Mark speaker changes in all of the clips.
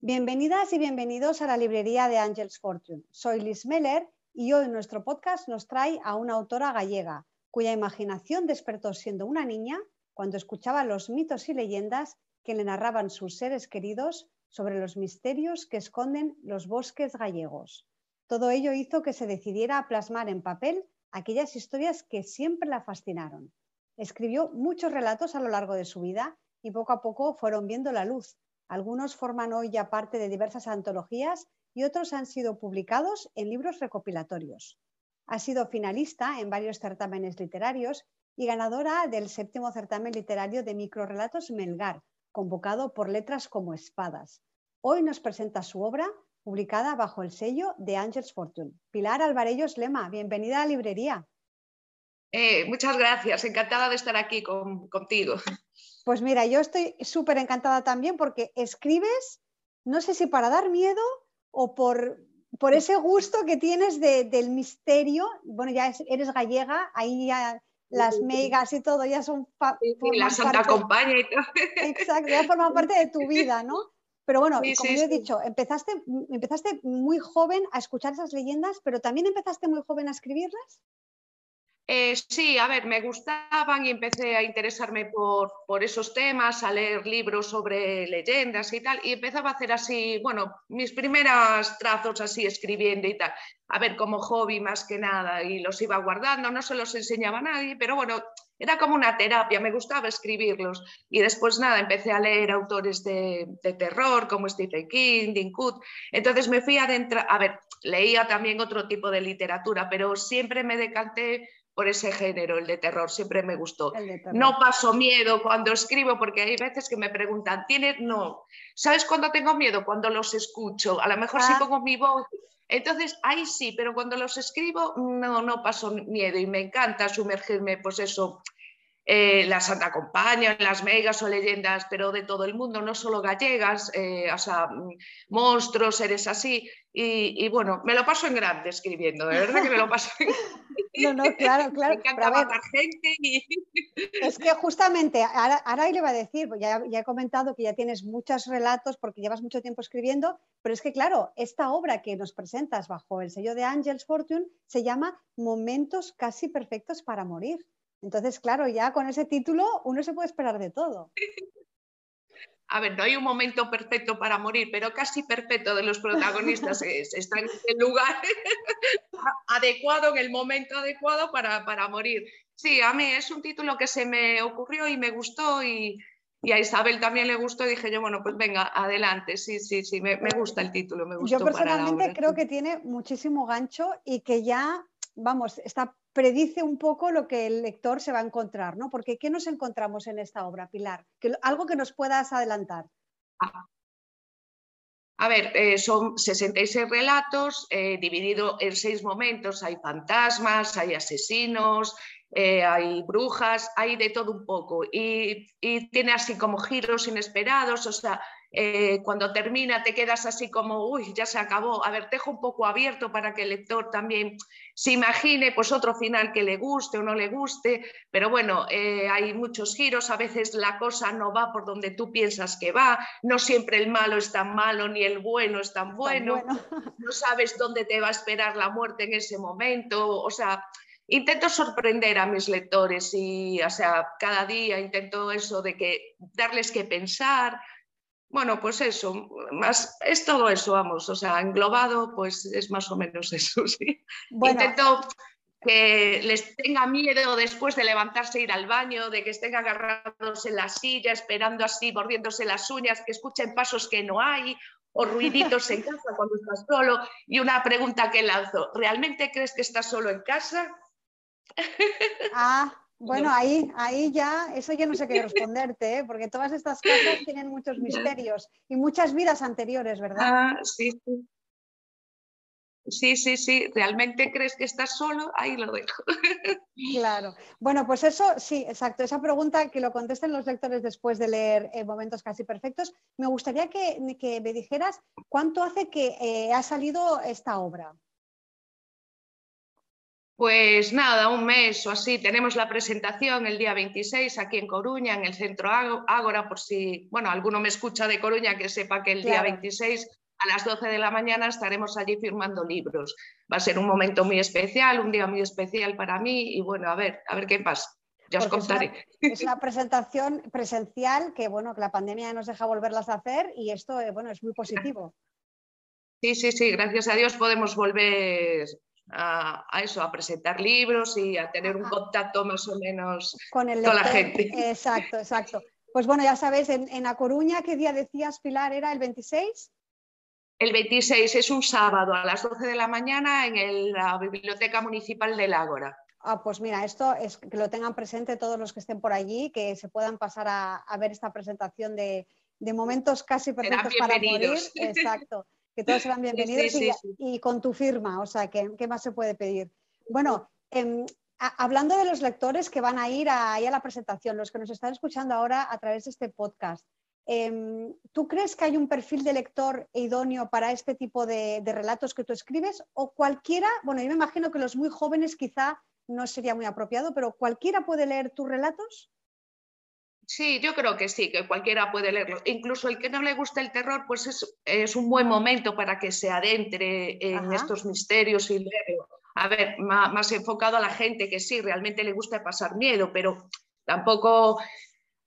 Speaker 1: Bienvenidas y bienvenidos a la librería de Angels Fortune. Soy Liz Meller y hoy nuestro podcast nos trae a una autora gallega cuya imaginación despertó siendo una niña cuando escuchaba los mitos y leyendas que le narraban sus seres queridos sobre los misterios que esconden los bosques gallegos. Todo ello hizo que se decidiera a plasmar en papel aquellas historias que siempre la fascinaron. Escribió muchos relatos a lo largo de su vida y poco a poco fueron viendo la luz, algunos forman hoy ya parte de diversas antologías y otros han sido publicados en libros recopilatorios. Ha sido finalista en varios certámenes literarios y ganadora del séptimo certamen literario de microrelatos Melgar, convocado por Letras como Espadas. Hoy nos presenta su obra, publicada bajo el sello de Angels Fortune. Pilar Alvarellos Lema, bienvenida a la librería.
Speaker 2: Eh, muchas gracias, encantada de estar aquí contigo.
Speaker 1: Pues mira, yo estoy súper encantada también porque escribes, no sé si para dar miedo o por, por ese gusto que tienes del misterio. Bueno, ya eres gallega, ahí ya las megas y todo ya son...
Speaker 2: y la Santa acompaña y todo.
Speaker 1: Exacto, ya forman parte de tu vida, ¿no? Pero bueno, como yo he dicho, empezaste, empezaste muy joven a escuchar esas leyendas, pero también empezaste muy joven a escribirlas.
Speaker 2: Eh, sí, a ver, me gustaban y empecé a interesarme por, por, esos temas, a leer libros sobre leyendas y tal, y empezaba a hacer así, bueno, mis primeros trazos así escribiendo y tal, a ver, como hobby más que nada, y los iba guardando, no se los enseñaba a nadie, pero bueno, era como una terapia, me gustaba escribirlos. Y después nada, empecé a leer autores de, de terror como Stephen King, Dean entonces me fui adentro, a ver, leía también otro tipo de literatura, pero siempre me decanté por ese género, el de terror, siempre me gustó. No paso miedo cuando escribo, porque hay veces que me preguntan, ¿tienes? No. ¿Sabes cuándo tengo miedo? Cuando los escucho. A lo mejor si ah. pongo mi voz. Entonces, ahí sí, pero cuando los escribo, no, no paso miedo y me encanta sumergirme, pues eso, eh, la Santa Compañía, las megas o leyendas, pero de todo el mundo, no solo gallegas, eh, o sea, mm, monstruos, seres así. Y, bueno, me lo paso en grande escribiendo, de verdad que me lo paso en
Speaker 1: No, no, claro, claro.
Speaker 2: Me encanta matar gente. Y...
Speaker 1: Es que justamente, ahora, ahora le va a decir, ya, ya he comentado que ya tienes muchos relatos porque llevas mucho tiempo escribiendo, pero es que claro, esta obra que nos presentas bajo el sello de Angels Fortune se llama Momentos casi perfectos para morir. Entonces, claro, ya con ese título uno se puede esperar de todo.
Speaker 2: A ver, no hay un momento perfecto para morir, pero casi perfecto de los protagonistas es, están en el lugar adecuado, en el momento adecuado para, para, morir. Sí, a mí es un título que se me ocurrió y me gustó y, a Isabel también le gustó. Dije yo, bueno, pues venga, adelante. Sí, sí, sí, me, gusta el título. Me
Speaker 1: yo personalmente creo que tiene muchísimo gancho y que ya, vamos, está predice un poco lo que el lector se va a encontrar, ¿no? Porque ¿qué nos encontramos en esta obra, Pilar? algo que nos puedas adelantar.
Speaker 2: A ver, eh, son 66 relatos eh, divididos en seis momentos. Hay fantasmas, hay asesinos, eh, hay brujas, hay de todo un poco. Y, tiene así como giros inesperados, o sea, eh, cuando termina te quedas así como, uy, ya se acabó. A ver, dejo un poco abierto para que el lector también se imagine pues otro final que le guste o no le guste, pero bueno, eh, hay muchos giros, a veces la cosa no va por donde tú piensas que va, no siempre el malo es tan malo ni el bueno es tan bueno, no sabes dónde te va a esperar la muerte en ese momento, o sea, intento sorprender a mis lectores y, o sea, cada día intento eso de que darles que pensar, bueno, pues eso, más, es todo eso, vamos, o sea, englobado, pues es más o menos eso, sí. Intento que les tenga miedo después de levantarse e ir al baño, de que estén agarrados en la silla, esperando así, mordiéndose las uñas, que escuchen pasos que no hay o ruiditos en casa cuando estás solo. Y una pregunta que lanzo, ¿realmente crees que estás solo en casa?
Speaker 1: Ah, bueno, ahí, ahí ya, eso ya no sé qué responderte, ¿eh? porque todas estas cosas tienen muchos misterios y muchas vidas anteriores, ¿verdad?
Speaker 2: Ah, sí, sí. Sí, sí, sí, ¿realmente crees que estás solo? Ahí lo dejo.
Speaker 1: Claro. Bueno, pues eso, sí, exacto. Esa pregunta que lo contesten los lectores después de leer eh, Momentos Casi Perfectos. Me gustaría que, me dijeras cuánto hace que eh, ha salido esta obra.
Speaker 2: Pues nada, un mes o así. Tenemos la presentación el día 26 aquí en Coruña, en el centro Ágora, por si, bueno, alguno me escucha de Coruña que sepa que el día 26 a las 12 de la mañana estaremos allí firmando libros. Va a ser un momento muy especial, un día muy especial para mí y bueno, a ver, a ver qué pasa. Ya os contaré.
Speaker 1: Es una, presentación presencial que bueno, que la pandemia nos deja volverlas a hacer y esto eh, bueno, es muy positivo.
Speaker 2: Sí, sí, sí, gracias a Dios podemos volver a, eso, a presentar libros y a tener un contacto más o menos con, la gente.
Speaker 1: Exacto, exacto. Pues bueno, ya sabes, en, en A Coruña, ¿qué día decías, Pilar? ¿Era el 26?
Speaker 2: El 26 es un sábado a las 12 de la mañana en la Biblioteca Municipal del Ágora.
Speaker 1: Ah, pues mira, esto es que lo tengan presente todos los que estén por allí, que se puedan pasar a, ver esta presentación de, momentos casi perfectos para morir. Exacto, que todos serán bienvenidos y, con tu firma, o sea, ¿qué, más se puede pedir? Bueno, em, hablando de los lectores que van a ir a la presentación, los que nos están escuchando ahora a través de este podcast, Em, ¿Tú crees que hay un perfil de lector idóneo para este tipo de, relatos que tú escribes? ¿O cualquiera, bueno, yo me imagino que los muy jóvenes quizá no sería muy apropiado, pero ¿cualquiera puede leer tus relatos?
Speaker 2: Sí, yo creo que sí, que cualquiera puede leerlo. Incluso el que no le gusta el terror, pues es, un buen momento para que se adentre en estos misterios y leerlo. A ver, más enfocado a la gente que sí, realmente le gusta pasar miedo, pero tampoco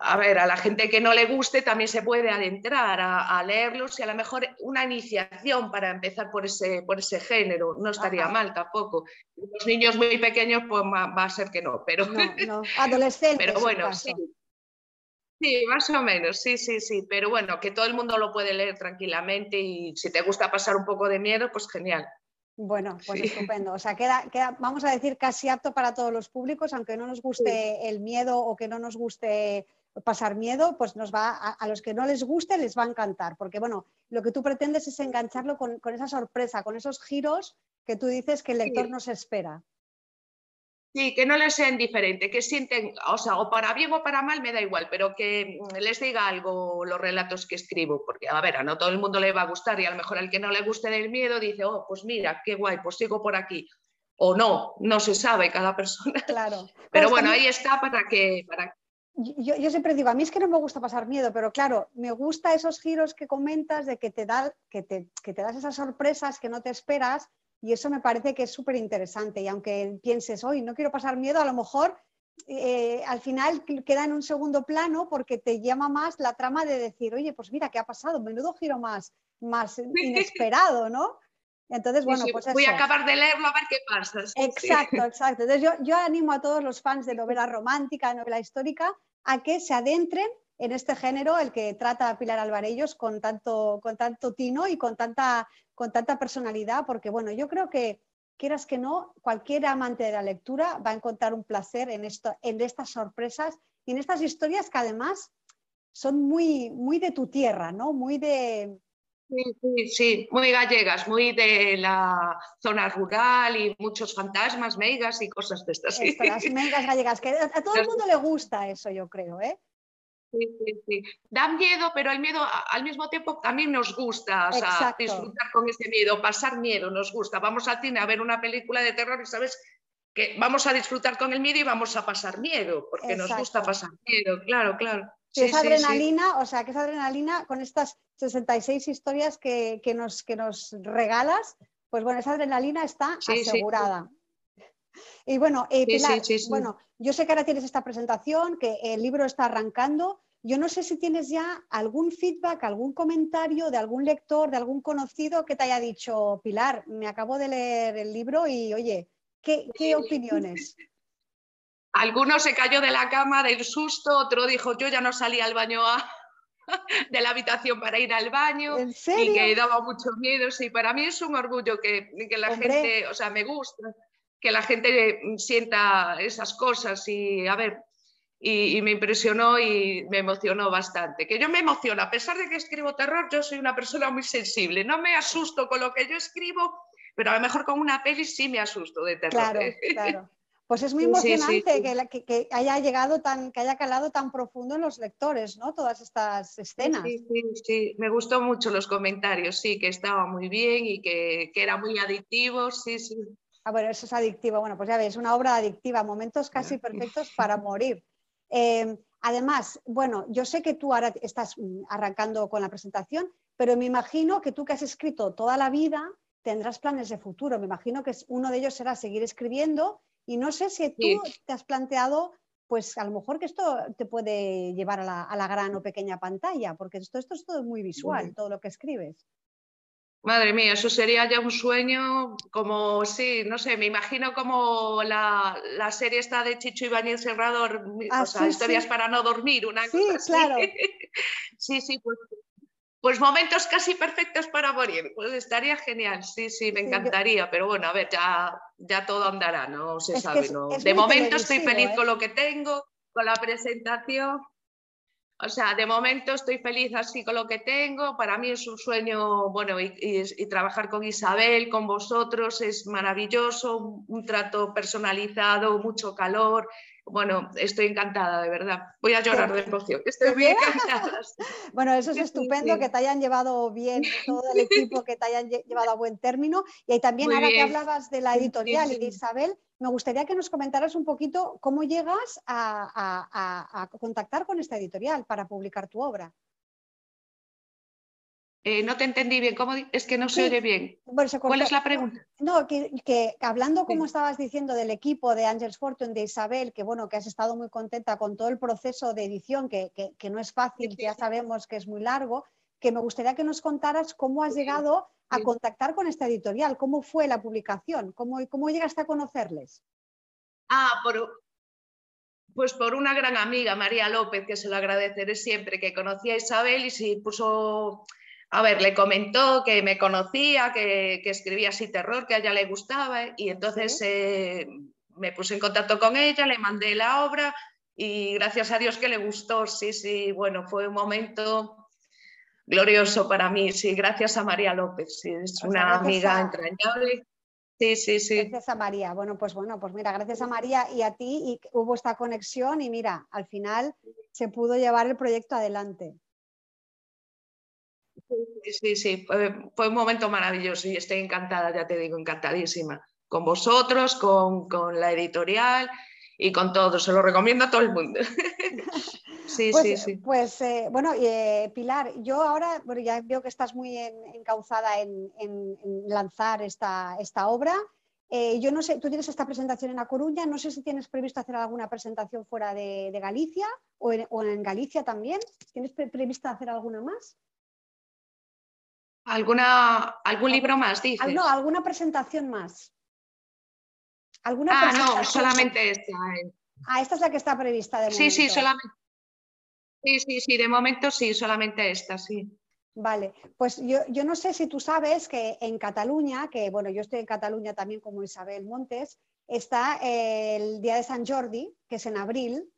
Speaker 2: a ver, a la gente que no le guste también se puede adentrar a, leerlos y a lo mejor una iniciación para empezar por ese, por ese género. No estaría mal tampoco. Los niños muy pequeños, pues va, a ser que no, pero.
Speaker 1: No, no. Adolescentes.
Speaker 2: pero bueno, sí. Sí, más o menos, sí, sí, sí. Pero bueno, que todo el mundo lo puede leer tranquilamente y si te gusta pasar un poco de miedo, pues genial.
Speaker 1: Bueno, pues estupendo. O sea, queda, queda, vamos a decir, casi apto para todos los públicos, aunque no nos guste el miedo o que no nos guste pasar miedo, pues nos va a, los que no les guste les va a encantar, porque bueno, lo que tú pretendes es engancharlo con, esa sorpresa, con esos giros que tú dices que el lector no se espera.
Speaker 2: Sí, que no les sea indiferente, que sienten, o sea, o para bien o para mal me da igual, pero que les diga algo los relatos que escribo, porque a ver, a no todo el mundo le va a gustar y a lo mejor al que no le guste del miedo dice, oh, pues mira, qué guay, pues sigo por aquí. O no, no se sabe cada persona.
Speaker 1: Claro.
Speaker 2: Pero bueno, ahí está para que, para
Speaker 1: yo, siempre digo, a mí es que no me gusta pasar miedo, pero claro, me gusta esos giros que comentas de que te, da, que te, que te das esas sorpresas que no te esperas y eso me parece que es súper interesante. Y aunque pienses, hoy no quiero pasar miedo, a lo mejor eh, al final queda en un segundo plano porque te llama más la trama de decir, oye, pues mira, ¿qué ha pasado? Menudo giro más, más inesperado, ¿no? Entonces, bueno, pues
Speaker 2: Voy a acabar de leerlo a ver qué pasa.
Speaker 1: exacto, exacto. Entonces yo, yo animo a todos los fans de novela romántica, novela histórica, a que se adentren en este género, el que trata a Pilar Alvarellos con tanto, con tanto tino y con tanta, con tanta personalidad, porque bueno, yo creo que quieras que no, cualquier amante de la lectura va a encontrar un placer en, esto, en estas sorpresas y en estas historias que además son muy, muy de tu tierra, ¿no? Muy de,
Speaker 2: Sí, sí, sí, muy gallegas, muy de la zona rural y muchos fantasmas, megas y cosas de estas.
Speaker 1: las megas gallegas, que a todo el mundo le gusta eso, yo creo, ¿eh?
Speaker 2: Sí, sí, sí. Da miedo, pero el miedo al mismo tiempo también nos gusta, o sea, disfrutar con ese miedo, pasar miedo, nos gusta. Vamos al cine a ver una película de terror y sabes que vamos a disfrutar con el miedo y vamos a pasar miedo, porque nos gusta pasar miedo, claro, claro
Speaker 1: esa adrenalina, o sea, que esa adrenalina con estas 66 historias que, nos, que nos regalas, pues bueno, esa adrenalina está asegurada. Y bueno, eh, Pilar, bueno, yo sé que ahora tienes esta presentación, que el libro está arrancando. Yo no sé si tienes ya algún feedback, algún comentario de algún lector, de algún conocido que te haya dicho, Pilar, me acabo de leer el libro y oye, ¿qué, qué opiniones?
Speaker 2: Alguno se cayó de la cama del susto, otro dijo, yo ya no salí al baño de la habitación para ir al baño y que daba mucho miedo. Sí, para mí es un orgullo que, la gente, o sea, me gusta que la gente sienta esas cosas y, a ver, y, me impresionó y me emocionó bastante. Que yo me emociono, a pesar de que escribo terror, yo soy una persona muy sensible, no me asusto con lo que yo escribo, pero a lo mejor con una peli sí me asusto de terror.
Speaker 1: Claro, claro. Pues es muy emocionante Que, haya llegado tan, que haya calado tan profundo en los lectores, ¿no? Todas estas escenas.
Speaker 2: Sí, sí, sí. Me gustó mucho los comentarios, sí, que estaba muy bien y que, era muy adictivo, sí, sí.
Speaker 1: Ah, bueno, eso es adictivo. Bueno, pues ya ves, una obra adictiva, momentos casi perfectos para morir. Em, además, bueno, yo sé que tú ahora estás mm, arrancando con la presentación, pero me imagino que tú que has escrito toda la vida tendrás planes de futuro. Me imagino que uno de ellos será seguir escribiendo y no sé si tú te has planteado, pues a lo mejor que esto te puede llevar a la, gran o pequeña pantalla, porque esto, esto es todo muy visual, todo lo que escribes.
Speaker 2: Madre mía, eso sería ya un sueño como, sí, no sé, me imagino como la, serie está de Chicho Ibáñez Serrador, ah, o sea, historias para no dormir, una
Speaker 1: sí, Claro.
Speaker 2: sí, sí, pues, pues, momentos casi perfectos para morir, pues estaría genial, sí, sí, me encantaría, pero bueno, a ver, ya, ya todo andará, no se sabe, ¿no? de momento estoy feliz con ¿eh? lo que tengo, con la presentación. O sea, de momento estoy feliz así con lo que tengo. Para mí es un sueño, bueno, y, trabajar con Isabel, con vosotros, es maravilloso, un, trato personalizado, mucho calor. Bueno, estoy encantada, de verdad. Voy a llorar de emoción. Estoy muy encantada.
Speaker 1: bueno, eso es estupendo, que te hayan llevado bien todo el equipo, que te hayan llevado a buen término. Y ahí también, ahora que hablabas de la editorial y de Isabel, me gustaría que nos comentaras un poquito cómo llegas a, contactar con esta editorial para publicar tu obra.
Speaker 2: Eh, no te entendí bien, ¿cómo? es que no se oye bien. ¿Cuál es la pregunta?
Speaker 1: No, que, hablando como estabas diciendo del equipo de Angels Fortune, de Isabel, que bueno, que has estado muy contenta con todo el proceso de edición, que, que no es fácil, ya sabemos que es muy largo, que me gustaría que nos contaras cómo has llegado a contactar con esta editorial, cómo fue la publicación, cómo, cómo llegaste a conocerles.
Speaker 2: Ah, por, pues por una gran amiga, María López, que se lo agradeceré siempre, que conocía a Isabel y se puso, a ver, le comentó que me conocía, que, escribía así terror, que a ella le gustaba, y entonces eh, me puse en contacto con ella, le mandé la obra y gracias a Dios que le gustó, sí, sí, bueno, fue un momento glorioso para mí, sí, gracias a María López, sí, es una amiga entrañable. Sí, sí, sí.
Speaker 1: Gracias a María. Bueno, pues bueno, pues mira, gracias a María y a ti y hubo esta conexión y mira, al final se pudo llevar el proyecto adelante.
Speaker 2: Sí, sí, fue, un momento maravilloso y estoy encantada, ya te digo, encantadísima con vosotros, con, con la editorial y con todo. Se lo recomiendo a todo el mundo.
Speaker 1: Sí, pues, sí, sí. Pues eh, bueno, eh, Pilar, yo ahora bueno, ya veo que estás muy encauzada en, lanzar esta, esta obra. Eh, yo no sé, tú tienes esta presentación en A Coruña, no sé si tienes previsto hacer alguna presentación fuera de, Galicia o en, Galicia también. ¿Tienes prevista hacer alguna más?
Speaker 2: ¿Alguna, ¿Algún libro más, dices?
Speaker 1: No, alguna presentación más.
Speaker 2: ¿Alguna ah, no, solamente esta.
Speaker 1: Ah, esta es la que está prevista de
Speaker 2: Sí, sí, solamente. Sí, sí, sí, de momento sí, solamente esta, sí.
Speaker 1: Vale, pues yo, yo, no sé si tú sabes que en Cataluña, que bueno, yo estoy en Cataluña también como Isabel Montes, está el Día de San Jordi, que es en abril,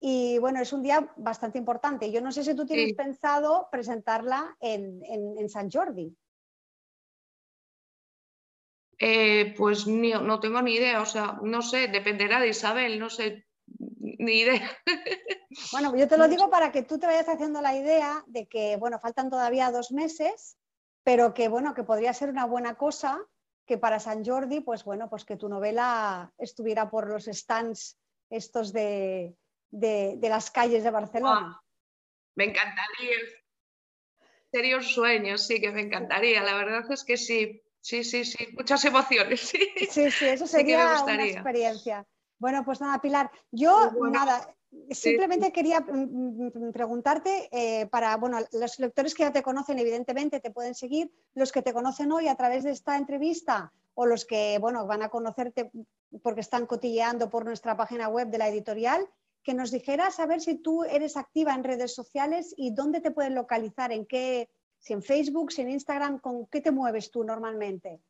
Speaker 1: y bueno, es un día bastante importante. Yo no sé si tú tienes pensado presentarla en, en, San Jordi.
Speaker 2: Eh, pues no tengo ni idea, o sea, no sé, dependerá de Isabel, no sé, ni idea.
Speaker 1: Bueno, yo te lo digo para que tú te vayas haciendo la idea de que, bueno, faltan todavía dos meses, pero que, bueno, que podría ser una buena cosa que para San Jordi, pues bueno, pues que tu novela estuviera por los stands estos de, las calles de Barcelona.
Speaker 2: Me encantaría. Sería un sueño, sí, que me encantaría. La verdad es que sí, sí, sí, sí, muchas emociones.
Speaker 1: Sí, sí, eso sería una experiencia. Bueno, pues nada, Pilar, yo nada, simplemente quería mm, mm, preguntarte eh, para, bueno, los lectores que ya te conocen, evidentemente, te pueden seguir, los que te conocen hoy a través de esta entrevista o los que, bueno, van a conocerte porque están cotilleando por nuestra página web de la editorial, que nos dijeras a ver si tú eres activa en redes sociales y dónde te pueden localizar, en qué, si en Facebook, si en Instagram, ¿con qué te mueves tú normalmente?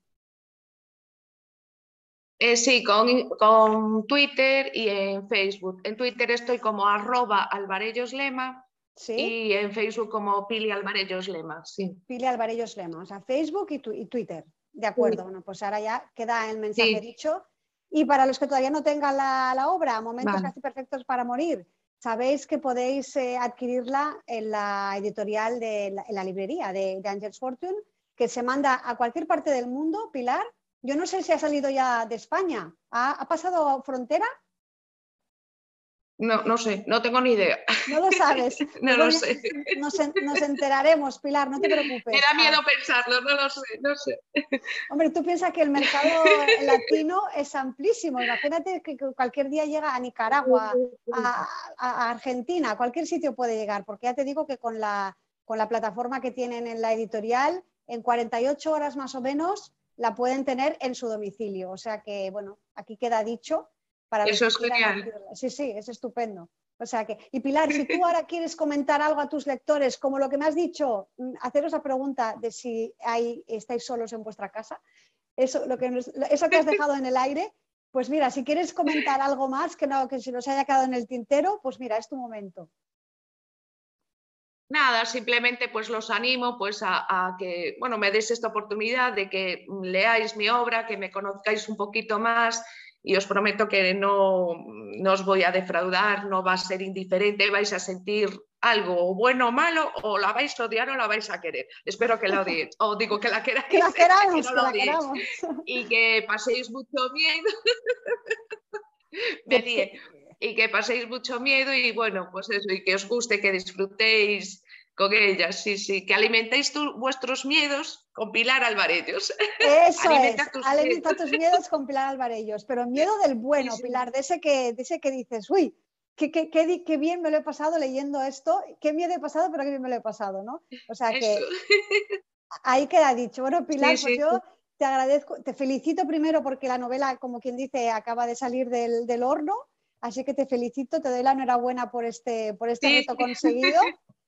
Speaker 2: Eh, sí, con, Twitter y en Facebook. En Twitter estoy como arroba alvareyoslema y en Facebook como Pili Alvarellos Lema. Sí.
Speaker 1: Pili Alvarellos Lema, o sea, Facebook y, Twitter. De acuerdo, bueno, pues ahora ya queda el mensaje dicho. Y para los que todavía no tengan la, obra, Momentos casi perfectos para morir, sabéis que podéis eh, adquirirla en la editorial de la, en la librería de, de Angels Fortune, que se manda a cualquier parte del mundo, Pilar, yo no sé si ha salido ya de España. ¿Ha, pasado frontera?
Speaker 2: No, no sé, no tengo ni idea.
Speaker 1: No lo sabes.
Speaker 2: no lo sé.
Speaker 1: Nos, enteraremos, Pilar, no te preocupes.
Speaker 2: Me da miedo pensarlo, no lo sé, no sé.
Speaker 1: Hombre, tú piensas que el mercado latino es amplísimo. Imagínate que cualquier día llega a Nicaragua, a, a Argentina, a cualquier sitio puede llegar, porque ya te digo que con la, con la plataforma que tienen en la editorial, en 48 horas más o menos la pueden tener en su domicilio. O sea que, bueno, aquí queda dicho
Speaker 2: para Eso es genial.
Speaker 1: Sí, sí, es estupendo. O sea que, y Pilar, si tú ahora quieres comentar algo a tus lectores, como lo que me has dicho, mm, haceros la pregunta de si hay, estáis solos en vuestra casa, eso, lo que eso que has dejado en el aire, pues mira, si quieres comentar algo más que, no, que se nos haya quedado en el tintero, pues mira, es tu momento
Speaker 2: nada, simplemente pues los animo pues a, que, bueno, me des esta oportunidad de que leáis mi obra, que me conozcáis un poquito más y os prometo que no, no os voy a defraudar, no va a ser indiferente, vais a sentir algo bueno o malo, o la vais a odiar o la vais a querer. Espero que la odiéis, o digo que la queráis,
Speaker 1: que la queramos, que, la
Speaker 2: y que paséis mucho miedo. y que paséis mucho miedo y bueno, pues eso, y que os guste, que disfrutéis con ellas, sí, sí, que alimentéis vuestros miedos con Pilar Alvarellos.
Speaker 1: Eso alimenta es, tus alimenta tus miedos con Pilar Alvarellos, pero miedo del bueno, Pilar, de ese, que, de ese que dices, uy, qué, qué, qué, bien me lo he pasado leyendo esto, qué miedo he pasado, pero qué bien me lo he pasado, ¿no? O sea que ahí queda dicho. Bueno, Pilar, pues yo te agradezco, te felicito primero porque la novela, como quien dice, acaba de salir del, del horno Así que te felicito, te doy la enhorabuena por este, por este reto conseguido.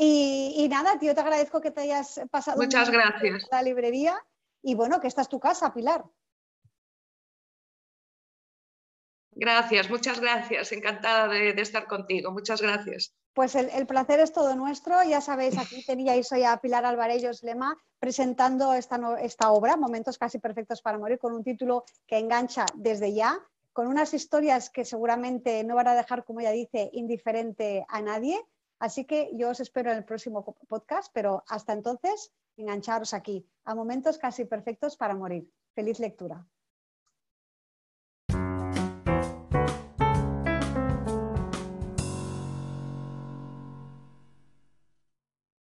Speaker 1: Y, nada, tío, te agradezco que te hayas pasado
Speaker 2: Muchas gracias.
Speaker 1: la librería y bueno, que esta es tu casa, Pilar.
Speaker 2: Gracias, muchas gracias. Encantada de, estar contigo. Muchas gracias.
Speaker 1: Pues el, placer es todo nuestro. Ya sabéis, aquí teníais hoy a Pilar Alvarellos Lema presentando esta, esta obra, Momentos casi perfectos para morir, con un título que engancha desde ya con unas historias que seguramente no van a dejar, como ella dice, indiferente a nadie. Así que yo os espero en el próximo podcast, pero hasta entonces, engancharos aquí, a momentos casi perfectos para morir. Feliz lectura.